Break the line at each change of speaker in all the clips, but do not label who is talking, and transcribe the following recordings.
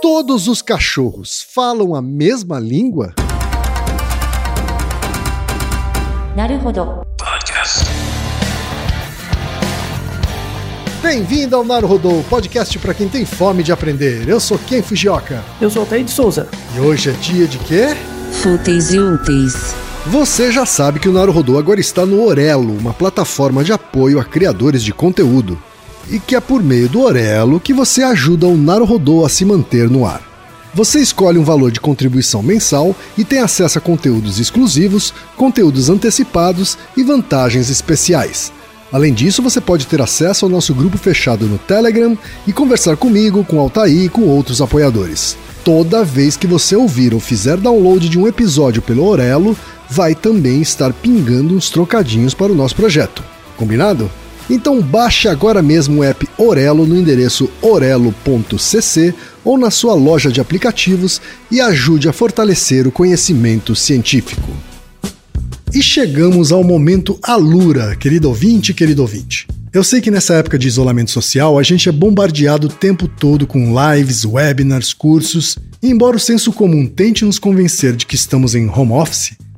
Todos os cachorros falam a mesma língua? Bem-vindo ao Naruhodô, podcast para quem tem fome de aprender. Eu sou Ken Fujioka.
Eu sou Altair de Souza.
E hoje é dia de quê?
Fúteis e úteis.
Você já sabe que o Naruhodô agora está no Orelo, uma plataforma de apoio a criadores de conteúdo. E que é por meio do Orelo que você ajuda o Naruhodô a se manter no ar. Você escolhe um valor de contribuição mensal e tem acesso a conteúdos exclusivos, conteúdos antecipados e vantagens especiais. Além disso, você pode ter acesso ao nosso grupo fechado no Telegram e conversar comigo, com Altair e com outros apoiadores. Toda vez que você ouvir ou fizer download de um episódio pelo Orelo, vai também estar pingando uns trocadinhos para o nosso projeto. Combinado? Então baixe agora mesmo o app Orelo no endereço orelo.cc ou na sua loja de aplicativos e ajude a fortalecer o conhecimento científico. E chegamos ao momento Alura, querido ouvinte, querido ouvinte. Eu sei que nessa época de isolamento social a gente é bombardeado o tempo todo com lives, webinars, cursos, e embora o senso comum tente nos convencer de que estamos em home office,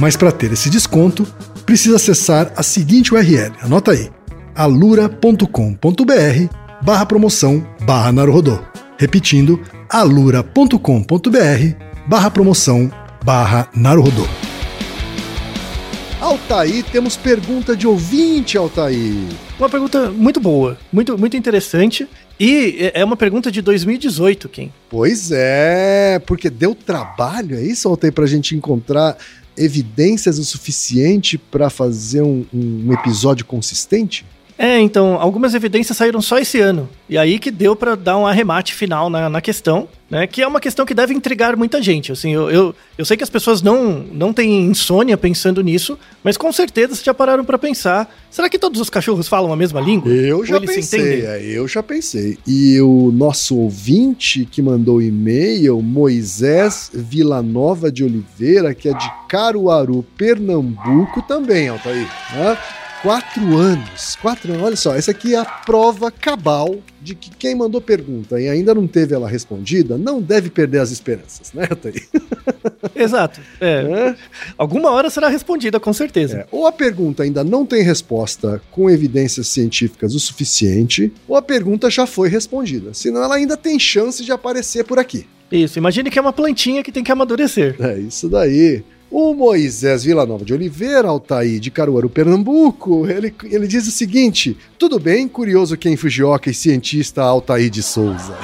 Mas para ter esse desconto, precisa acessar a seguinte URL, anota aí, alura.com.br barra promoção barra Naruhodô. Repetindo, alura.com.br barra promoção barra Naruhodô. Altair, temos pergunta de ouvinte, Altair.
Uma pergunta muito boa, muito, muito interessante. E é uma pergunta de 2018, Kim.
Pois é, porque deu trabalho, é isso, Altair, pra gente encontrar evidências o suficiente para fazer um, um, episódio consistente?
É, então, algumas evidências saíram só esse ano. E aí que deu para dar um arremate final na, na questão, né? Que é uma questão que deve intrigar muita gente. Assim, eu, eu, eu sei que as pessoas não, não têm insônia pensando nisso, mas com certeza já pararam para pensar. Será que todos os cachorros falam a mesma língua?
Eu já pensei, é, eu já pensei. E o nosso ouvinte que mandou e-mail, Moisés Villanova de Oliveira, que é de Caruaru, Pernambuco, também, Altair. Né? Quatro anos. Quatro anos. Olha só, essa aqui é a prova cabal de que quem mandou pergunta e ainda não teve ela respondida não deve perder as esperanças, né, Thaí?
Exato. É. É. Alguma hora será respondida, com certeza.
É. Ou a pergunta ainda não tem resposta com evidências científicas o suficiente, ou a pergunta já foi respondida. Senão ela ainda tem chance de aparecer por aqui.
Isso, imagine que é uma plantinha que tem que amadurecer.
É isso daí. O Moisés Villanova de Oliveira, Altair de Caruaru, Pernambuco, ele, ele diz o seguinte: tudo bem, curioso quem Fujioka e cientista Altair de Souza.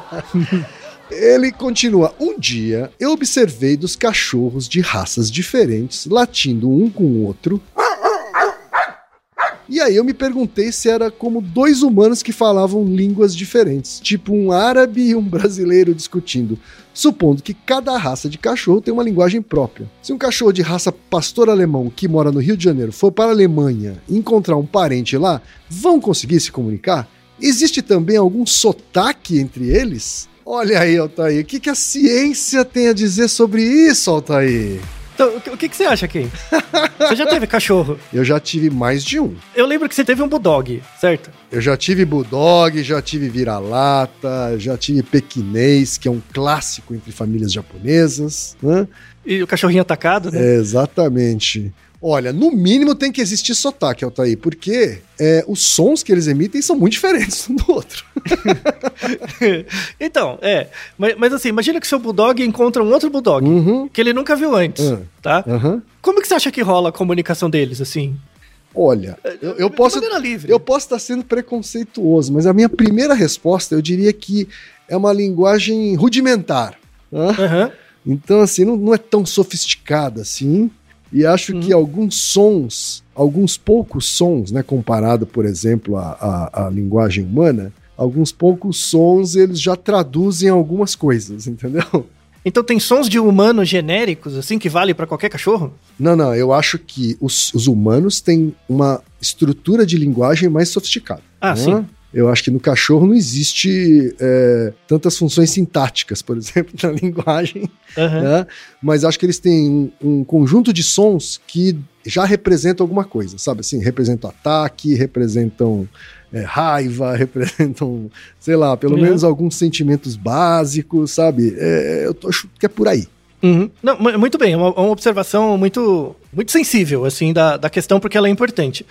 ele continua: um dia eu observei dos cachorros de raças diferentes latindo um com o outro. E aí eu me perguntei se era como dois humanos que falavam línguas diferentes, tipo um árabe e um brasileiro discutindo, supondo que cada raça de cachorro tem uma linguagem própria. Se um cachorro de raça pastor alemão que mora no Rio de Janeiro for para a Alemanha e encontrar um parente lá, vão conseguir se comunicar? Existe também algum sotaque entre eles? Olha aí, Altair, o que, que a ciência tem a dizer sobre isso, Altair?
Então, o que, que você acha, Ken? Você já teve cachorro?
Eu já tive mais de um.
Eu lembro que você teve um bulldog, certo?
Eu já tive bulldog, já tive vira-lata, já tive pequinês, que é um clássico entre famílias japonesas. Né?
E o cachorrinho atacado, né?
É, exatamente. Olha, no mínimo tem que existir sotaque, Altair, porque é, os sons que eles emitem são muito diferentes um do outro.
então, é. Mas, mas, assim, imagina que seu bulldog encontra um outro bulldog
Uhum.
que ele nunca viu antes,
Uhum.
tá?
Aham.
Como que você acha que rola a comunicação deles, assim?
Olha, eu, eu
De
posso, eu posso estar sendo preconceituoso, mas a minha primeira resposta eu diria que é uma linguagem rudimentar. né? Então, assim, não, não é tão sofisticada assim. E acho
Uhum.
que alguns sons, alguns poucos sons, né, comparado, por exemplo, à, à, à linguagem humana, alguns poucos sons eles já traduzem algumas coisas, entendeu?
Então tem sons de humanos genéricos, assim, que vale pra qualquer cachorro?
Não, não, eu acho que os, os humanos têm uma estrutura de linguagem mais sofisticada.
Ah,
né?
sim.
Eu acho que no cachorro não existe é, tantas funções sintáticas, por exemplo, na linguagem
Aham.
né? Mas acho que eles têm um, um conjunto de sons que já representam alguma coisa, sabe? Assim, representam ataque, representam é, raiva, representam, sei lá, pelo
Uhum.
menos alguns sentimentos básicos, sabe? É, eu tô, acho que é por aí.
Uhum. Não, mu- muito bem, é uma, uma observação muito, muito sensível, assim, da, da questão, porque ela é importante.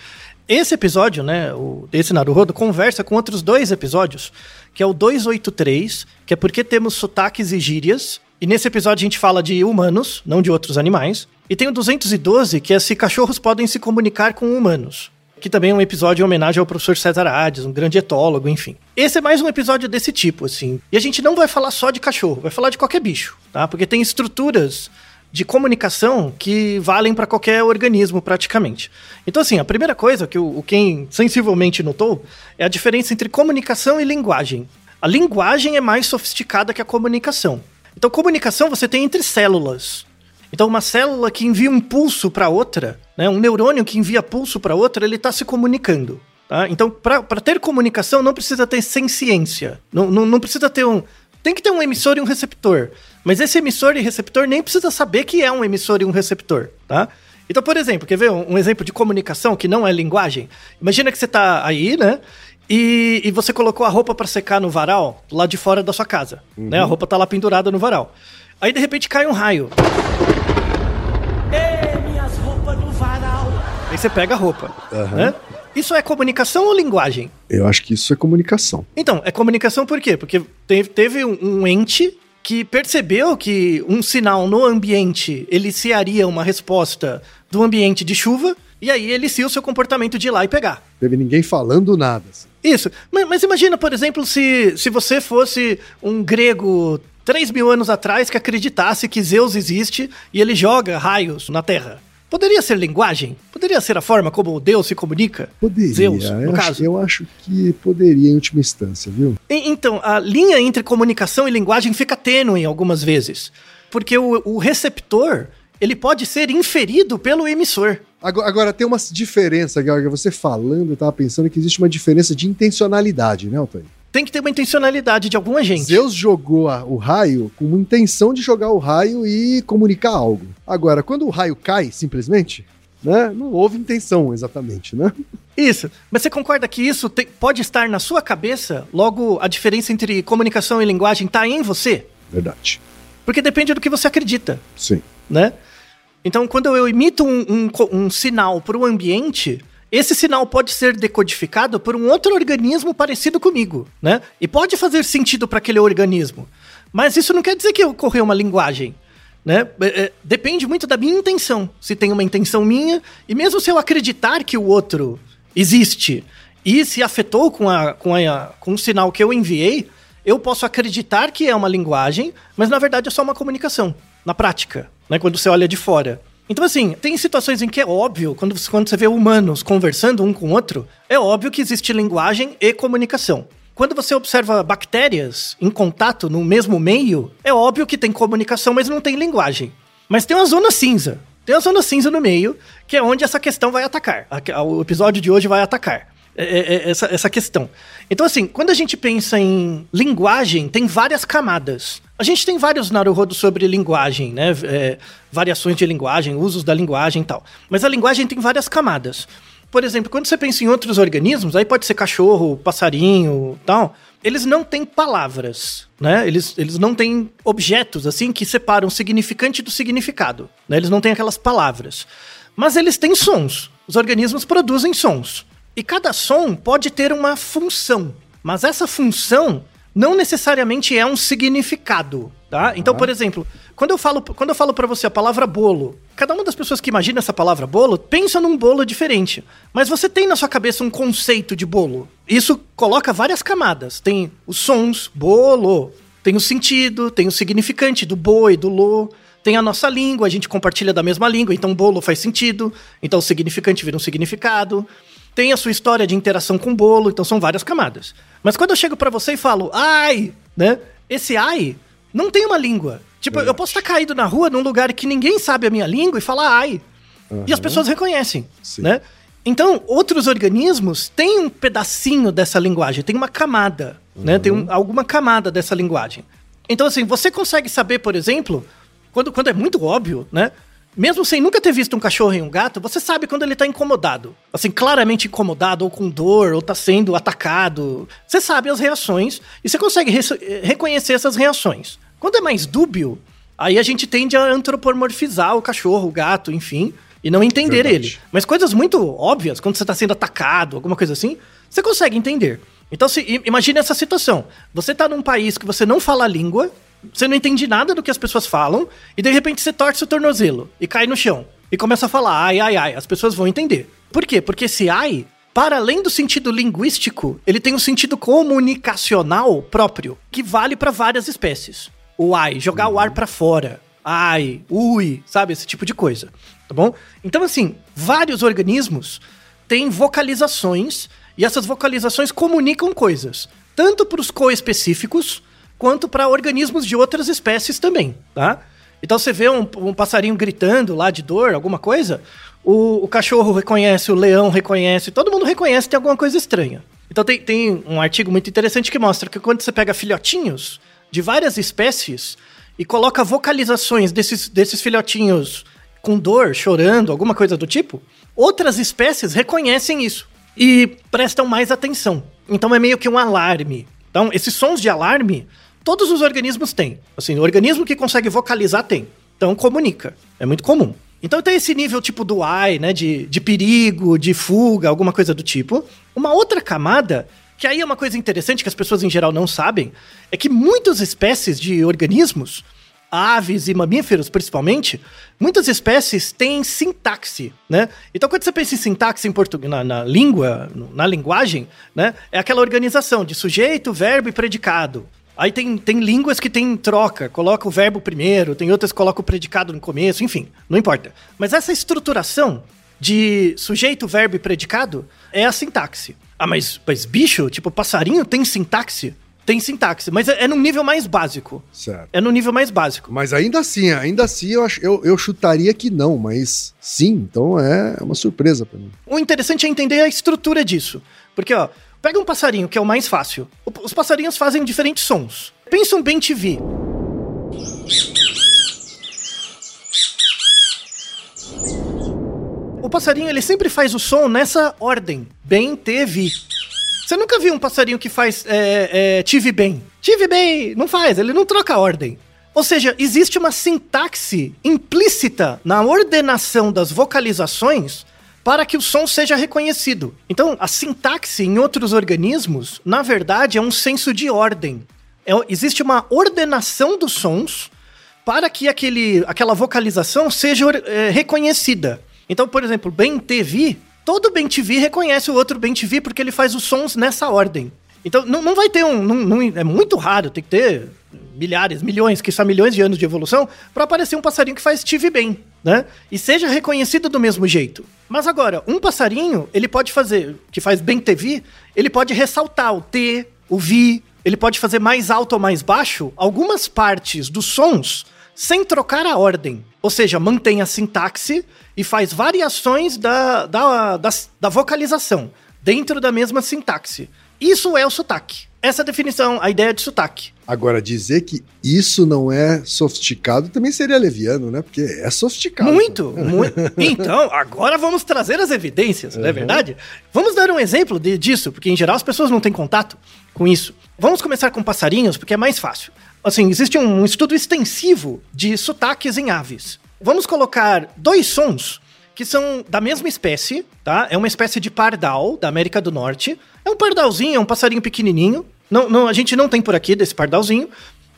Esse episódio, né, o, esse Naruhodo, conversa com outros dois episódios, que é o 283, que é porque temos sotaques e gírias, e nesse episódio a gente fala de humanos, não de outros animais, e tem o 212, que é se cachorros podem se comunicar com humanos. Que também é um episódio em homenagem ao professor César Hades, um grande etólogo, enfim. Esse é mais um episódio desse tipo, assim. E a gente não vai falar só de cachorro, vai falar de qualquer bicho, tá? Porque tem estruturas de comunicação que valem para qualquer organismo praticamente. Então assim, a primeira coisa que o, o quem sensivelmente notou é a diferença entre comunicação e linguagem. A linguagem é mais sofisticada que a comunicação. Então comunicação você tem entre células. Então uma célula que envia um pulso para outra, né, um neurônio que envia pulso para outra, ele está se comunicando. Tá? Então para ter comunicação não precisa ter ciência, não, não, não precisa ter um tem que ter um emissor e um receptor. Mas esse emissor e receptor nem precisa saber que é um emissor e um receptor, tá? Então, por exemplo, quer ver um, um exemplo de comunicação que não é linguagem? Imagina que você tá aí, né? E, e você colocou a roupa para secar no varal, lá de fora da sua casa. Né? A roupa tá lá pendurada no varal. Aí, de repente, cai um raio.
Ei, minhas roupas no varal.
Aí você pega a roupa. Né? Isso é comunicação ou linguagem?
Eu acho que isso é comunicação.
Então, é comunicação por quê? Porque teve, teve um, um ente que percebeu que um sinal no ambiente eliciaria uma resposta do ambiente de chuva, e aí elicia o seu comportamento de ir lá e pegar.
Teve ninguém falando nada. assim.
Isso. Mas, mas imagina, por exemplo, se, se você fosse um grego 3 mil anos atrás que acreditasse que Zeus existe e ele joga raios na Terra. Poderia ser linguagem? Poderia ser a forma como o Deus se comunica?
Poderia.
Zeus, no
eu,
caso.
acho, eu acho que poderia em última instância, viu?
E- Então, a linha entre comunicação e linguagem fica tênue algumas vezes. Porque o, o receptor, ele pode ser inferido pelo emissor.
Agora, agora, tem uma diferença, Gallagher. Você falando, eu tava pensando que existe uma diferença de intencionalidade, né, Altair?
Tem que ter uma intencionalidade de algum agente.
Zeus jogou a- o raio com uma intenção de jogar o raio e comunicar algo. Agora, quando o raio cai, simplesmente, né, não houve intenção exatamente, né?
Isso. Mas você concorda que isso te- pode estar na sua cabeça? Logo, a diferença entre comunicação e linguagem está em você?
Verdade.
Porque depende do que você acredita,
Sim.
né? Então, quando eu emito um, um um sinal para o ambiente, esse sinal pode ser decodificado por um outro organismo parecido comigo, né? E pode fazer sentido para aquele organismo. Mas isso não quer dizer que ocorreu uma linguagem. Né? É, é, depende muito da minha intenção. Se tem uma intenção minha, e mesmo se eu acreditar que o outro existe e se afetou com, a, com, a, com o sinal que eu enviei, eu posso acreditar que é uma linguagem, mas na verdade é só uma comunicação, na prática, né? quando você olha de fora. Então, assim, tem situações em que é óbvio, quando, você- quando você vê humanos conversando um com o outro, é óbvio que existe linguagem e comunicação. Quando você observa bactérias em contato no mesmo meio, é óbvio que tem comunicação, mas não tem linguagem. Mas tem uma zona cinza. Tem uma zona cinza no meio, que é onde essa questão vai atacar. O episódio de hoje vai atacar. É- é- é essa, essa questão. Então, assim, quando a gente pensa em linguagem, tem várias camadas. A gente tem vários Naruhodo sobre linguagem, né? É, variações de linguagem, usos da linguagem e tal. Mas a linguagem tem várias camadas. por exemplo, quando você pensa em outros organismos, aí pode ser cachorro, passarinho, tal, eles não têm palavras, né? Eles, eles não têm objetos assim que separam o significante do significado, né? Eles não têm aquelas palavras. Mas eles têm sons. Os organismos produzem sons. E cada som pode ter uma função, mas essa função não necessariamente é um significado, tá? Então, por exemplo, quando eu falo, quando eu falo para você a palavra bolo, cada uma das pessoas que imagina essa palavra bolo pensa num bolo diferente, mas você tem na sua cabeça um conceito de bolo. Isso coloca várias camadas. Tem os sons, bolo, tem o sentido, tem o significante do boi, do lo, tem a nossa língua, a gente compartilha da mesma língua, então bolo faz sentido, então o significante vira um significado. Tem a sua história de interação com o bolo, então são várias camadas. Mas quando eu chego para você e falo, ai, né? Esse ai não tem uma língua. Tipo, eu posso estar caído na rua num lugar que ninguém sabe a minha língua e falar ai. Uhum. E as pessoas reconhecem, Sim. né? Então, outros organismos têm um pedacinho dessa linguagem, tem uma camada, uhum. né? Tem um, alguma camada dessa linguagem. Então, assim, você consegue saber, por exemplo, quando, quando é muito óbvio, né? Mesmo sem nunca ter visto um cachorro e um gato, você sabe quando ele tá incomodado. Assim, claramente incomodado, ou com dor, ou tá sendo atacado. Você sabe as reações e você consegue re reconhecer essas reações. Quando é mais dúbio, aí a gente tende a antropomorfizar o cachorro, o gato, enfim, e não entender Verdade. ele. Mas coisas muito óbvias, quando você tá sendo atacado, alguma coisa assim, você consegue entender. Então, se, imagine essa situação. Você tá num país que você não fala a língua, você não entende nada do que as pessoas falam, e de repente você torce o tornozelo e cai no chão. E começa a falar ai, ai, ai. As pessoas vão entender. Por quê? Porque esse ai, para além do sentido linguístico, ele tem um sentido comunicacional próprio, que vale para várias espécies. O ai, jogar o ar para fora. Ai, ui, sabe? Esse tipo de coisa. Tá bom? Então, assim, vários organismos têm vocalizações e essas vocalizações comunicam coisas. Tanto para os coespecíficos, quanto para organismos de outras espécies também, tá? Então você vê um, um passarinho gritando lá de dor, alguma coisa, o, o, cachorro reconhece, o leão reconhece, todo mundo reconhece que tem alguma coisa estranha. Então tem, tem um artigo muito interessante que mostra que quando você pega filhotinhos de várias espécies e coloca vocalizações desses, desses filhotinhos com dor, chorando, alguma coisa do tipo, outras espécies reconhecem isso e prestam mais atenção. Então é meio que um alarme. Então, esses sons de alarme todos os organismos têm. Assim, o organismo que consegue vocalizar tem. Então comunica. É muito comum. Então tem esse nível tipo do ai, né? De, de perigo, de fuga, alguma coisa do tipo. Uma outra camada, que aí é uma coisa interessante que as pessoas em geral não sabem, é que muitas espécies de organismos, aves e mamíferos principalmente, muitas espécies têm sintaxe, né? Então quando você pensa em sintaxe em português, na, na língua, na linguagem, né? É aquela organização de sujeito, verbo e predicado. Aí tem, tem línguas que tem troca, coloca o verbo primeiro, tem outras que coloca o predicado no começo, enfim, não importa. Mas essa estruturação de sujeito, verbo e predicado é a sintaxe. Ah, mas, mas bicho, tipo, passarinho tem sintaxe? Tem sintaxe, mas é, é num nível mais básico.
Certo.
É no nível mais básico.
Mas ainda assim, ainda assim eu, acho, eu, eu chutaria que não, mas sim, então é uma surpresa para mim.
O interessante é entender a estrutura disso. Porque, ó, Pega um passarinho, que é o mais fácil. Os passarinhos fazem diferentes sons. Pensa um bem TV. O passarinho ele sempre faz o som nessa ordem. Bem, teve. Você nunca viu um passarinho que faz é, é, tive bem? Tive bem! Não faz, ele não troca a ordem. Ou seja, existe uma sintaxe implícita na ordenação das vocalizações para que o som seja reconhecido. Então, a sintaxe em outros organismos, na verdade, é um senso de ordem. É, existe uma ordenação dos sons para que aquele, aquela vocalização seja é, reconhecida. Então, por exemplo, bem TV, todo bem TV reconhece o outro bem TV porque ele faz os sons nessa ordem. Então, não, não vai ter um. Não, não, é muito raro, tem que ter milhares, milhões, que são milhões de anos de evolução, para aparecer um passarinho que faz tive bem, né? E seja reconhecido do mesmo jeito. Mas agora, um passarinho, ele pode fazer, que faz bem TV, ele pode ressaltar o T, o Vi, ele pode fazer mais alto ou mais baixo algumas partes dos sons sem trocar a ordem. Ou seja, mantém a sintaxe e faz variações da, da, da, da vocalização dentro da mesma sintaxe. Isso é o sotaque. Essa é a definição, a ideia de sotaque.
Agora, dizer que isso não é sofisticado também seria leviano, né? Porque é sofisticado.
Muito, muito. Então, agora vamos trazer as evidências, não é
Uhum.
verdade? Vamos dar um exemplo de- disso, porque em geral as pessoas não têm contato com isso. Vamos começar com passarinhos, porque é mais fácil. Assim, existe um estudo extensivo de sotaques em aves. Vamos colocar dois sons que são da mesma espécie, tá? É uma espécie de pardal da América do Norte. É um pardalzinho, é um passarinho pequenininho. Não, não, a gente não tem por aqui desse pardalzinho,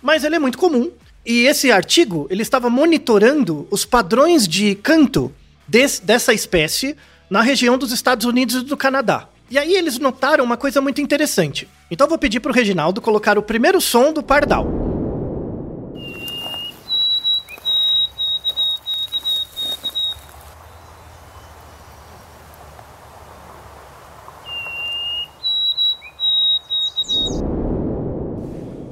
mas ele é muito comum. E esse artigo, ele estava monitorando os padrões de canto des- dessa espécie na região dos Estados Unidos e do Canadá. E aí eles notaram uma coisa muito interessante. Então eu vou pedir para o Reginaldo colocar o primeiro som do pardal.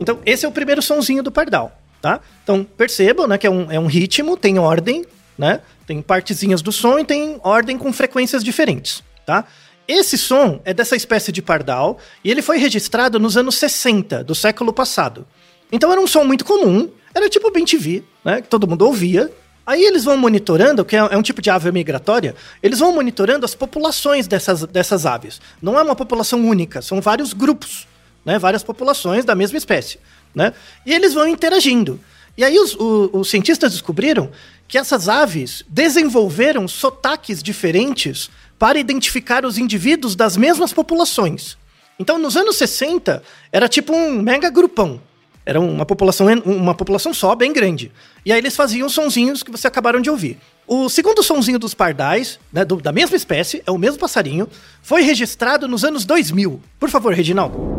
Então, esse é o primeiro sonzinho do pardal, tá? Então, percebam, né, que é um, é um ritmo, tem ordem, né? Tem partezinhas do som e tem ordem com frequências diferentes, tá? Esse som é dessa espécie de pardal e ele foi registrado nos anos 60 do século passado. Então era um som muito comum, era tipo bem TV, né, que todo mundo ouvia. Aí eles vão monitorando, que é é um tipo de ave migratória, eles vão monitorando as populações dessas, dessas aves. Não é uma população única, são vários grupos né, várias populações da mesma espécie, né? E eles vão interagindo. E aí os, o- os cientistas descobriram que essas aves desenvolveram sotaques diferentes para identificar os indivíduos das mesmas populações. Então, nos anos 60, era tipo um mega grupão. Era uma população, uma população só, bem grande. E aí eles faziam os sonzinhos que você acabaram de ouvir. O segundo sonzinho dos pardais, né, do- da mesma espécie, é o mesmo passarinho, foi registrado nos anos 2000. Por favor, Reginaldo.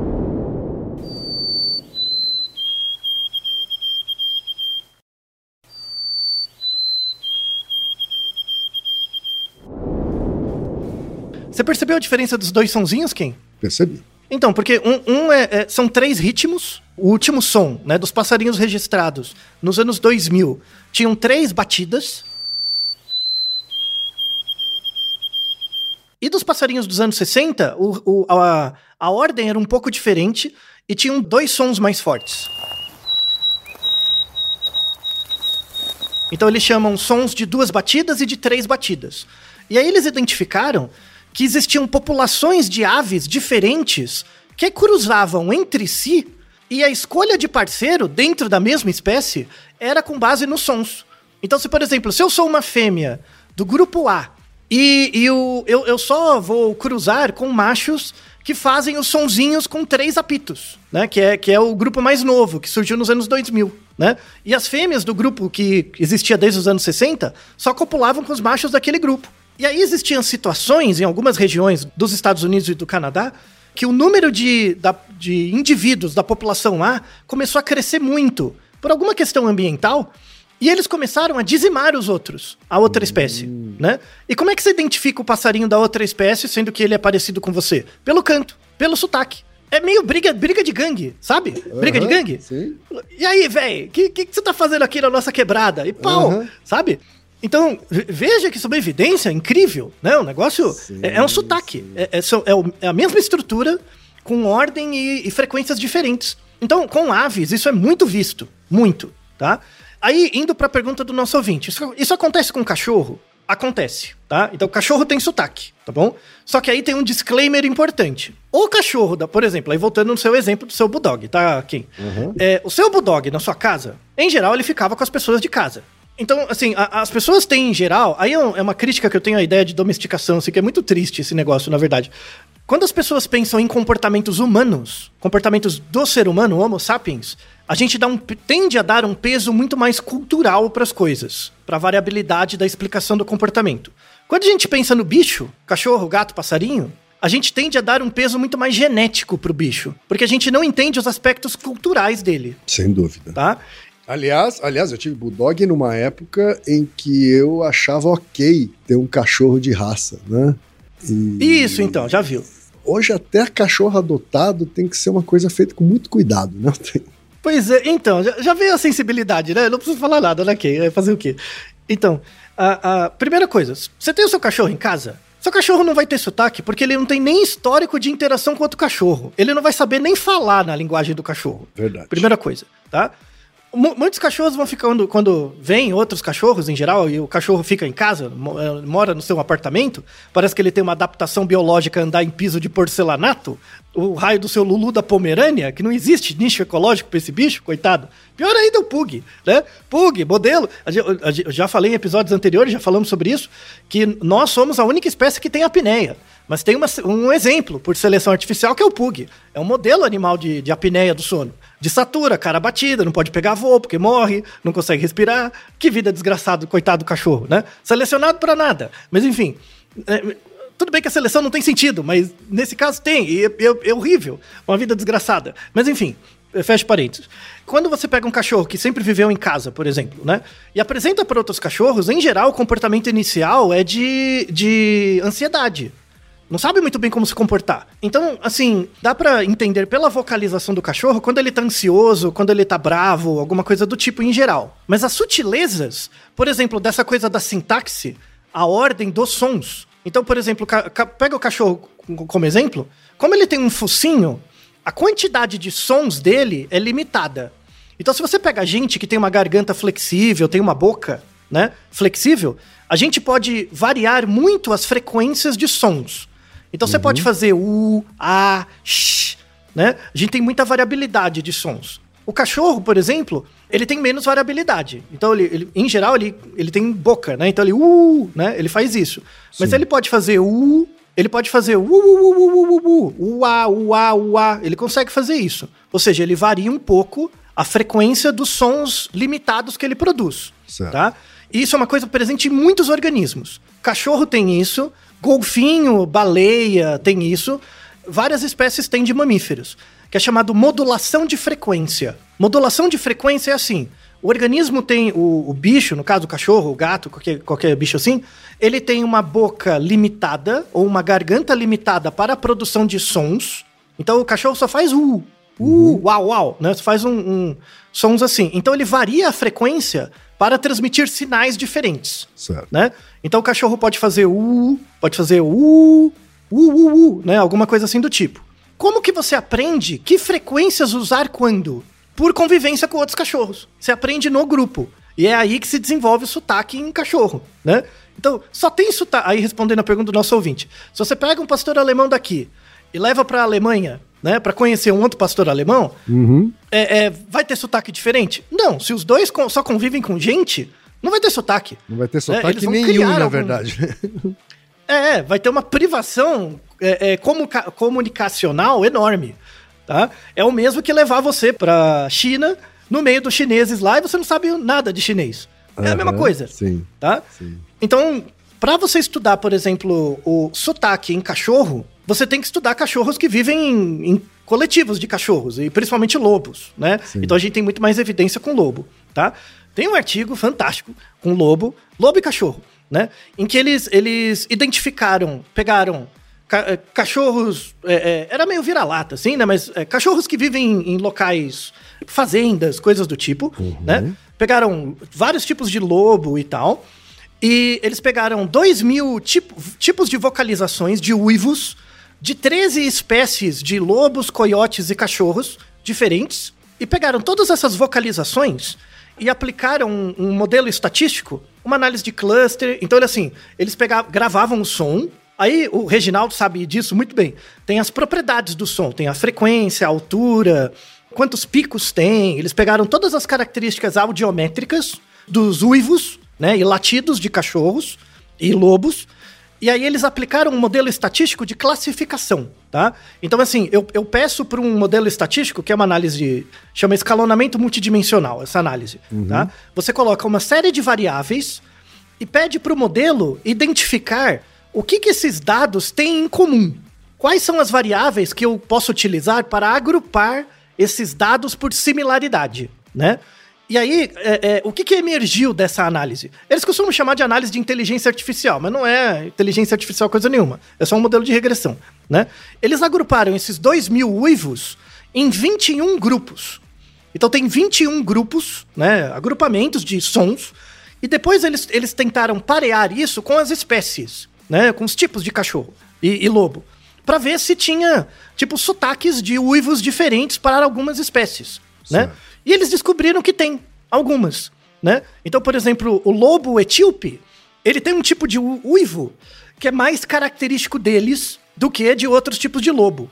Percebeu a diferença dos dois sonzinhos, Kim?
Percebi.
Então, porque um, um é, é- são três ritmos. O último som, né, dos passarinhos registrados nos anos 2000, tinham três batidas. E dos passarinhos dos anos 60, o, o- a, a ordem era um pouco diferente e tinham dois sons mais fortes. Então eles chamam sons de duas batidas e de três batidas. E aí eles identificaram que existiam populações de aves diferentes que cruzavam entre si e a escolha de parceiro dentro da mesma espécie era com base nos sons. Então, se por exemplo, se eu sou uma fêmea do grupo A e, e o, eu, eu só vou cruzar com machos que fazem os sonzinhos com três apitos, né? Que é, que é o grupo mais novo, que surgiu nos anos 2000, né? E as fêmeas do grupo que existia desde os anos 60 só copulavam com os machos daquele grupo. E aí existiam situações em algumas regiões dos Estados Unidos e do Canadá que o número de, da- de indivíduos da população A começou a crescer muito por alguma questão ambiental e eles começaram a dizimar os outros, a outra espécie, né? E como é que você identifica o passarinho da outra espécie, sendo que ele é parecido com você? Pelo canto, pelo sotaque. É meio briga, briga de gangue, sabe? Briga de gangue.
sim.
E aí, velho, o que, que, que você tá fazendo aqui na nossa quebrada? E pau,
Aham.
sabe? Então, ve- veja que isso é uma evidência incrível, né? O negócio é, é um sotaque. É, é é é a mesma estrutura, com ordem e, e frequências diferentes. Então, com aves, isso é muito visto. Muito, tá? Aí, indo pra pergunta do nosso ouvinte. Isso, isso acontece com cachorro? Acontece, tá? Então, o cachorro tem sotaque, tá bom? Só que aí tem um disclaimer importante. O cachorro, da, por exemplo, aí voltando no seu exemplo do seu bulldog, tá, Kim? É, o seu bulldog na sua casa, em geral, ele ficava com as pessoas de casa. Então, assim, a- as pessoas têm em geral. Aí é é uma crítica que eu tenho à ideia de domesticação, assim, que é muito triste esse negócio, na verdade. Quando as pessoas pensam em comportamentos humanos, comportamentos do ser humano, Homo sapiens, a gente dá um, tende a dar um peso muito mais cultural para as coisas, para a variabilidade da explicação do comportamento. Quando a gente pensa no bicho, cachorro, gato, passarinho, a gente tende a dar um peso muito mais genético pro bicho, porque a gente não entende os aspectos culturais dele,
Sem dúvida.
tá?
Aliás, aliás, eu tive bulldog numa época em que eu achava ok ter um cachorro de raça, né? E
Isso, então, já viu.
hoje até cachorro adotado tem que ser uma coisa feita com muito cuidado, né? Tem-
Pois é, então, já, já veio a sensibilidade, né? Eu não preciso falar nada, né, Kay? Vai fazer o quê? Então, a, a primeira coisa, você tem o seu cachorro em casa? Seu Seu cachorro não vai ter sotaque porque ele não tem nem histórico de interação com outro cachorro. Ele não vai saber nem falar na linguagem do cachorro.
Verdade.
Primeira coisa, tá? Mu- Muitos cachorros vão ficando, quando vêm outros cachorros em geral, e o cachorro fica em casa, eh, mora no seu apartamento, parece que ele tem uma adaptação biológica a andar em piso de porcelanato, o raio do seu Lulu da Pomerânia, que não existe nicho ecológico pra esse bicho, coitado. Pior ainda o Pug, né? Pug, modelo. Eu já falei em episódios anteriores, já falamos sobre isso, que nós somos a única espécie que tem apneia. Mas tem uma- um exemplo por seleção artificial que é o Pug. É um modelo animal de, de apneia do sono. De satura, cara batida, não pode pegar voo porque morre, não consegue respirar. Que vida desgraçada, coitado do cachorro, né? Selecionado pra nada. Mas enfim, é, tudo bem que a seleção não tem sentido, mas nesse caso tem, e é, é- é horrível. Uma vida desgraçada. Mas enfim, fecha parênteses. Quando você pega um cachorro que sempre viveu em casa, por exemplo, né? E apresenta para outros cachorros, em geral, o comportamento inicial é de, de ansiedade. Não sabe muito bem como se comportar. Então, assim, dá pra entender pela vocalização do cachorro quando ele tá ansioso, quando ele tá bravo, alguma coisa do tipo em geral. Mas as sutilezas, por exemplo, dessa coisa da sintaxe, a ordem dos sons. Então, por exemplo, pega o cachorro como- exemplo, como ele tem um focinho, a quantidade de sons dele é limitada. Então, se você pega gente que tem uma garganta flexível, tem uma boca, né, flexível, a gente pode variar muito as frequências de sons. Então, você pode fazer u, a, sh, né? A gente tem muita variabilidade de sons. O cachorro, por exemplo, ele tem menos variabilidade. Então, ele, ele- em geral, ele, ele tem boca, né? Então, ele uh, né? Ele faz isso. Mas ele pode fazer u, ele pode fazer u, u, u, u, u, u, u, uá, uá, uá. Ele consegue fazer isso. Ou seja, ele varia um pouco a frequência dos sons limitados que ele produz.
Certo.
Tá? E isso é uma coisa presente em muitos organismos. Cachorro tem isso, golfinho, baleia tem isso, várias espécies têm de mamíferos, que é chamado modulação de frequência. Modulação de frequência é assim: o organismo tem, o, o bicho, no caso o cachorro, o gato, qualquer, qualquer bicho assim, ele tem uma boca limitada ou uma garganta limitada para a produção de sons. Então o cachorro só faz uh, uh, uau, uau, né? Só faz um, um- sons assim. Então ele varia a frequência para transmitir sinais diferentes
Certo.
né? Então o cachorro pode fazer u, pode fazer u, u, u, u, né? Alguma coisa assim do tipo. Como que você aprende que frequências usar quando? Por convivência com outros cachorros. Você aprende no grupo. E é aí que se desenvolve o sotaque em cachorro, né? Então, só tem sotaque. Aí, respondendo a pergunta do nosso ouvinte. Se você pega um pastor alemão daqui e leva pra Alemanha, né, para conhecer um outro pastor alemão, é, é, vai ter sotaque diferente? Não. Se os dois só convivem com gente, não vai ter sotaque.
Não vai ter
É,
sotaque nenhum, na
algum-
verdade.
É, é, vai ter uma privação é, é, comunica- comunicacional enorme, tá? É o mesmo que levar você pra China, no meio dos chineses lá, e você não sabe nada de chinês. É a mesma coisa,
Sim.
tá?
Sim.
Então, pra você estudar, por exemplo, o sotaque em cachorro, você tem que estudar cachorros que vivem em, em coletivos de cachorros, e principalmente lobos, né? Então a gente tem muito mais evidência com lobo, tá? Tem um artigo fantástico com lobo, lobo e cachorro, né? Em que eles, eles identificaram, pegaram ca- eh, cachorros. é, é, era meio vira-lata, assim, né? Mas é, cachorros que vivem em, em locais, fazendas, coisas do tipo, né? Pegaram vários tipos de lobo e tal. E eles pegaram 2 mil tipo- tipos de vocalizações de uivos de 13 espécies de lobos, coiotes e cachorros diferentes. E pegaram todas essas vocalizações e aplicaram um, um modelo estatístico, uma análise de cluster. Então, ele, assim, eles pegavam, gravavam o som. Aí o Reginaldo sabe disso muito bem. Tem as propriedades do som, tem a frequência, a altura, quantos picos tem. Eles pegaram todas as características audiométricas dos uivos, né, e latidos de cachorros e lobos. E aí eles aplicaram um modelo estatístico de classificação, tá? Então, assim, eu, eu peço para um modelo estatístico, que é uma análise de... chama escalonamento multidimensional, essa análise, tá? Você coloca uma série de variáveis e pede para o modelo identificar o que, que esses dados têm em comum. Quais são as variáveis que eu posso utilizar para agrupar esses dados por similaridade, né? E aí, é, é, o que, que emergiu dessa análise? Eles costumam chamar de análise de inteligência artificial, mas não é inteligência artificial coisa nenhuma. É só um modelo de regressão, né? Eles agruparam esses 2 mil uivos em 21 grupos. Então tem 21 grupos, né? Agrupamentos de sons. E depois eles, eles tentaram parear isso com as espécies. né, com os tipos de cachorro e, e lobo, para ver se tinha, tipo, sotaques de uivos diferentes para algumas espécies, né? E eles descobriram que tem algumas, né? Então, por exemplo, o lobo etíope, ele tem um tipo de uivo que é mais característico deles do que de outros tipos de lobo.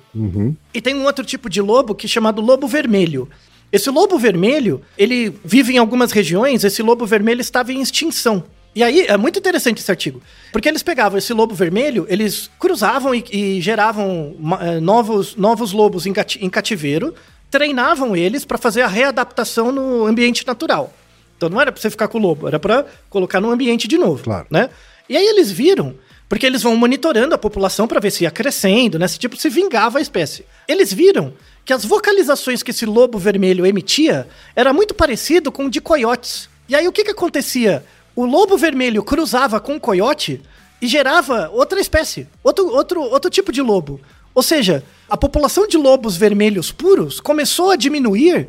E tem um outro tipo de lobo que é chamado lobo vermelho. Esse lobo vermelho, ele vive em algumas regiões, esse lobo vermelho estava em extinção. E aí, é muito interessante esse artigo, porque eles pegavam esse lobo vermelho, eles cruzavam e, e geravam eh, novos, novos lobos em, em cativeiro, treinavam eles para fazer a readaptação no ambiente natural. Então não era para você ficar com o lobo, era para colocar no ambiente de novo,
Claro.
né? E aí eles viram, porque eles vão monitorando a população para ver se ia crescendo, né? Se tipo se vingava a espécie. Eles viram que as vocalizações que esse lobo vermelho emitia era muito parecido com o de coiotes. E aí o que que acontecia? O lobo vermelho cruzava com o coiote e gerava outra espécie, outro, outro, outro tipo de lobo. Ou seja, a população de lobos vermelhos puros começou a diminuir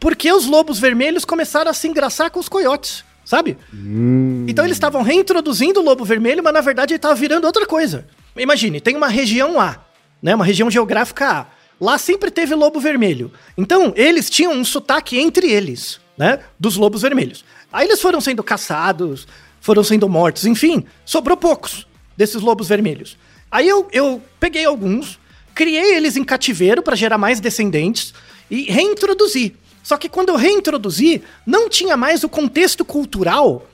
porque os lobos vermelhos começaram a se engraçar com os coiotes, sabe? Então eles estavam reintroduzindo o lobo vermelho, mas na verdade ele estava virando outra coisa. Imagine, tem uma região A, né? Uma região geográfica A. Lá sempre teve lobo vermelho. Então, eles tinham um sotaque entre eles, né? Dos lobos vermelhos. Aí eles foram sendo caçados, foram sendo mortos, enfim, sobrou poucos desses lobos vermelhos. Aí eu, eu peguei alguns, criei eles em cativeiro para gerar mais descendentes e reintroduzi. Só que quando eu reintroduzi, não tinha mais o contexto cultural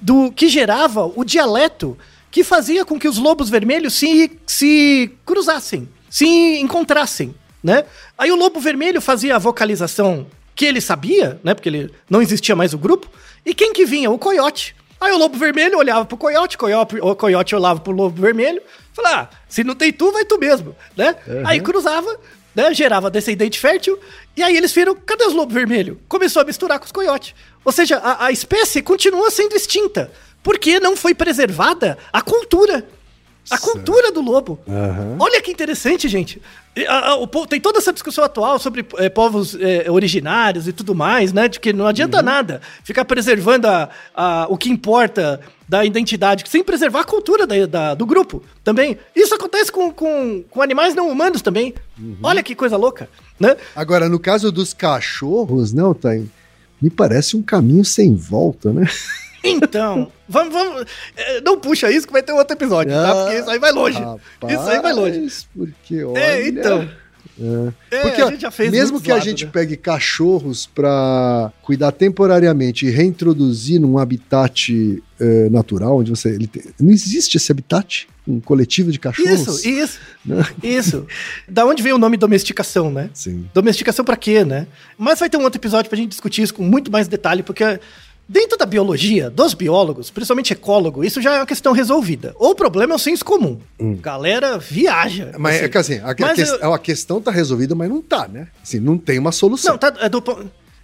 do que gerava o dialeto que fazia com que os lobos vermelhos se, se cruzassem, se encontrassem, né? Aí o lobo vermelho fazia a vocalização que ele sabia, né? Porque ele não existia mais o grupo. E quem que vinha? O coiote. Aí o lobo vermelho olhava pro coiote, coiote o coiote olhava pro lobo vermelho, falava: ah, se não tem tu, vai tu mesmo, né? Aí cruzava, né? Gerava descendente fértil, e aí eles viram, cadê os lobos vermelhos? Começou a misturar com os coiotes. Ou seja, a, a espécie continua sendo extinta, porque não foi preservada a cultura. A cultura do lobo. Olha que interessante, gente. E, a- a- o po- tem toda essa discussão atual sobre eh, povos eh, originários e tudo mais, né? De que não adianta nada ficar preservando a- o que importa da identidade, sem preservar a cultura da- da- do grupo também. Isso acontece com, com, com animais não humanos também. Olha que coisa louca, né?
Agora, no caso dos cachorros, né, Otaim? Me parece um caminho sem volta, né?
Então, vamos, vamos. eh, Não puxa isso que vai ter outro episódio, tá? Porque isso aí vai longe. isso aí vai longe.
Rapaz, Porque, olha...
É, então. É,
Porque
fez
mesmo que a gente
né?
pegue cachorros para cuidar temporariamente e reintroduzir num habitat eh, natural, onde você. Ele tem- não existe esse habitat, um coletivo de cachorros.
Isso, isso,
Né?
isso. Da onde veio o nome domesticação, né?
Sim.
Domesticação pra quê, né? Mas vai ter um outro episódio pra gente discutir isso com muito mais detalhe, porque dentro da biologia, dos biólogos, principalmente ecólogo, isso já é uma questão resolvida. O problema é o senso comum. Galera viaja.
Mas
assim.
é que assim, a, a ques-
eu-
a questão tá resolvida, mas não tá, né? Assim, não tem uma solução.
Não, tá, é do,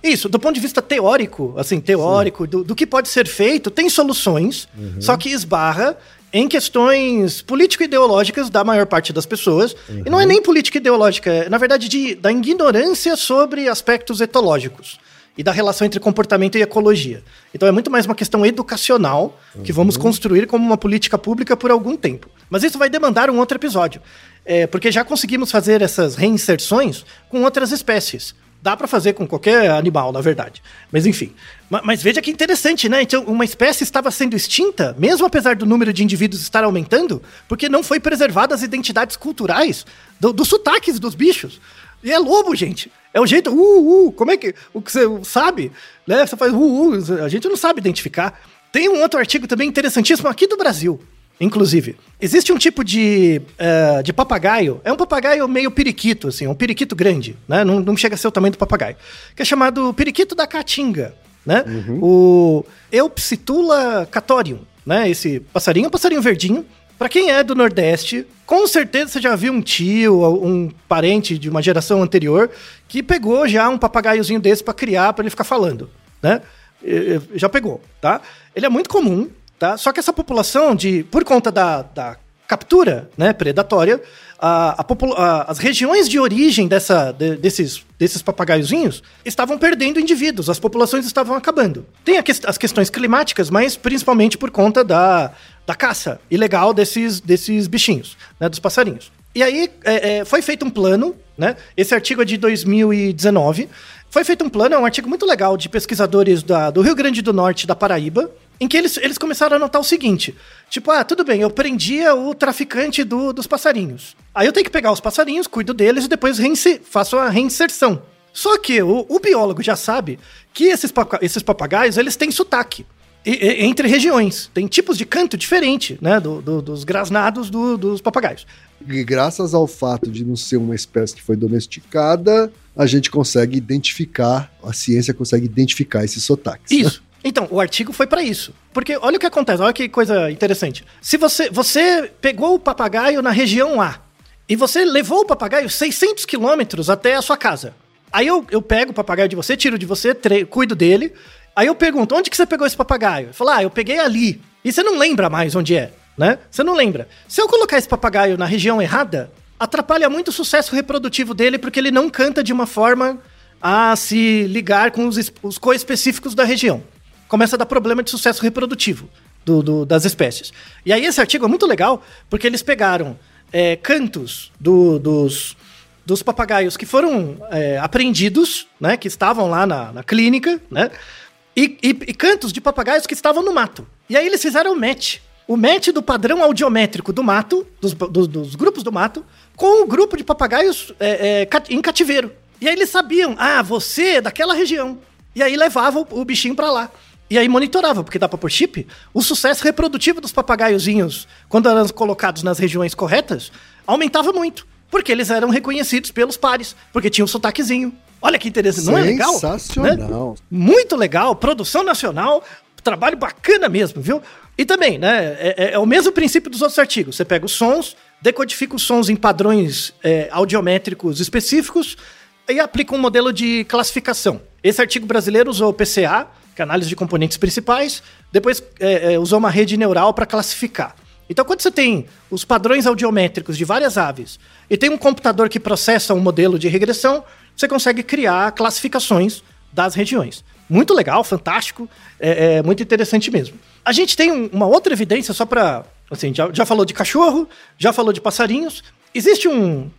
isso, do ponto de vista teórico, assim, teórico, do, do que pode ser feito, tem soluções, só que esbarra em questões político-ideológicas da maior parte das pessoas. E não é nem política ideológica, é, na verdade, de, da ignorância sobre aspectos etológicos e da relação entre comportamento e ecologia. Então é muito mais uma questão educacional que vamos construir como uma política pública por algum tempo. Mas isso vai demandar um outro episódio. É, porque já conseguimos fazer essas reinserções com outras espécies. Dá pra fazer com qualquer animal, na verdade. Mas enfim. Ma- Mas, veja que interessante, né? Então, uma espécie estava sendo extinta, mesmo apesar do número de indivíduos estar aumentando, porque não foi preservada as identidades culturais do- dos sotaques dos bichos. E é lobo, gente. É o jeito, uh, uh, como é que, o que você sabe, né? Você faz, uh, uh, a gente não sabe identificar. Tem um outro artigo também interessantíssimo aqui do Brasil, inclusive. Existe um tipo de, eh, de papagaio, é um papagaio meio periquito, assim, um periquito grande, né? Não, não chega a ser o tamanho do papagaio. Que é chamado periquito da caatinga, né? O Eupsitula catorium, né? Esse passarinho é um passarinho verdinho. Pra quem é do Nordeste, com certeza você já viu um tio, um parente de uma geração anterior que pegou já um papagaiozinho desse pra criar, pra ele ficar falando, né? Já pegou, tá? Ele é muito comum, tá? Só que essa população de, por conta da, da captura, né, predatória, a, a a- as regiões de origem dessa, de- desses, desses papagaiozinhos estavam perdendo indivíduos, as populações estavam acabando. Tem a ques- as questões climáticas, mas principalmente por conta da, da caça ilegal desses, desses bichinhos, né, dos passarinhos. E aí é, é, foi feito um plano, né? Esse artigo é de 2019. Foi feito um plano, é um artigo muito legal de pesquisadores da, do Rio Grande do Norte da Paraíba, em que eles, eles começaram a notar o seguinte: tipo, ah, tudo bem, eu prendia o traficante do, dos passarinhos. Aí eu tenho que pegar os passarinhos, cuido deles e depois faço a reinserção. Só que o, o biólogo já sabe que esses, esses papagaios eles têm sotaque. E, entre regiões. Tem tipos de canto diferente, né? Do, do, dos grasnados do, dos papagaios.
E graças ao fato de não ser uma espécie que foi domesticada, a gente consegue identificar, a ciência consegue identificar esses sotaques.
Isso. Então, o artigo foi para isso. Porque olha o que acontece, olha que coisa interessante. Se você, você pegou o papagaio na região A e você levou o papagaio 600 quilômetros até a sua casa. Aí eu, eu pego o papagaio de você, tiro de você, cuido dele. Aí eu pergunto, onde que você pegou esse papagaio? Eu falo, ah, eu peguei ali. E você não lembra mais onde é né? Você não lembra. Se eu colocar esse papagaio na região errada, atrapalha muito o sucesso reprodutivo dele, porque ele não canta de uma forma a se ligar com os, os co-específicos da região. Começa a dar problema de sucesso reprodutivo do, do, das espécies. E aí esse artigo é muito legal, porque eles pegaram é, cantos do, dos, dos papagaios que foram é, apreendidos, né? Que estavam lá na, na clínica, né? E, e, e cantos de papagaios que estavam no mato. E aí eles fizeram um match o match do padrão audiométrico do mato, dos, dos, dos grupos do mato, com o grupo de papagaios é, é, em cativeiro. E aí eles sabiam, ah, você é daquela região. E aí levavam o bichinho para lá. E aí monitorava, porque dá pra pôr chip, o sucesso reprodutivo dos papagaiozinhos, quando eram colocados nas regiões corretas, aumentava muito. Porque eles eram reconhecidos pelos pares, porque tinha um sotaquezinho. Olha que interessante, não é legal?
Sensacional. Né?
Muito legal, produção nacional, trabalho bacana mesmo, viu? E também, né, é, é, é, o mesmo princípio dos outros artigos. Você pega os sons, decodifica os sons em padrões é, audiométricos específicos e aplica um modelo de classificação. Esse artigo brasileiro usou o PCA, que é análise de componentes principais, depois é, é, usou uma rede neural para classificar. Então, quando você tem os padrões audiométricos de várias aves e tem um computador que processa um modelo de regressão, você consegue criar classificações das regiões. Muito legal, fantástico, é, é muito interessante mesmo. A gente tem um, uma outra evidência, só para. Assim, já, já falou de cachorro, já falou de passarinhos. Existe um.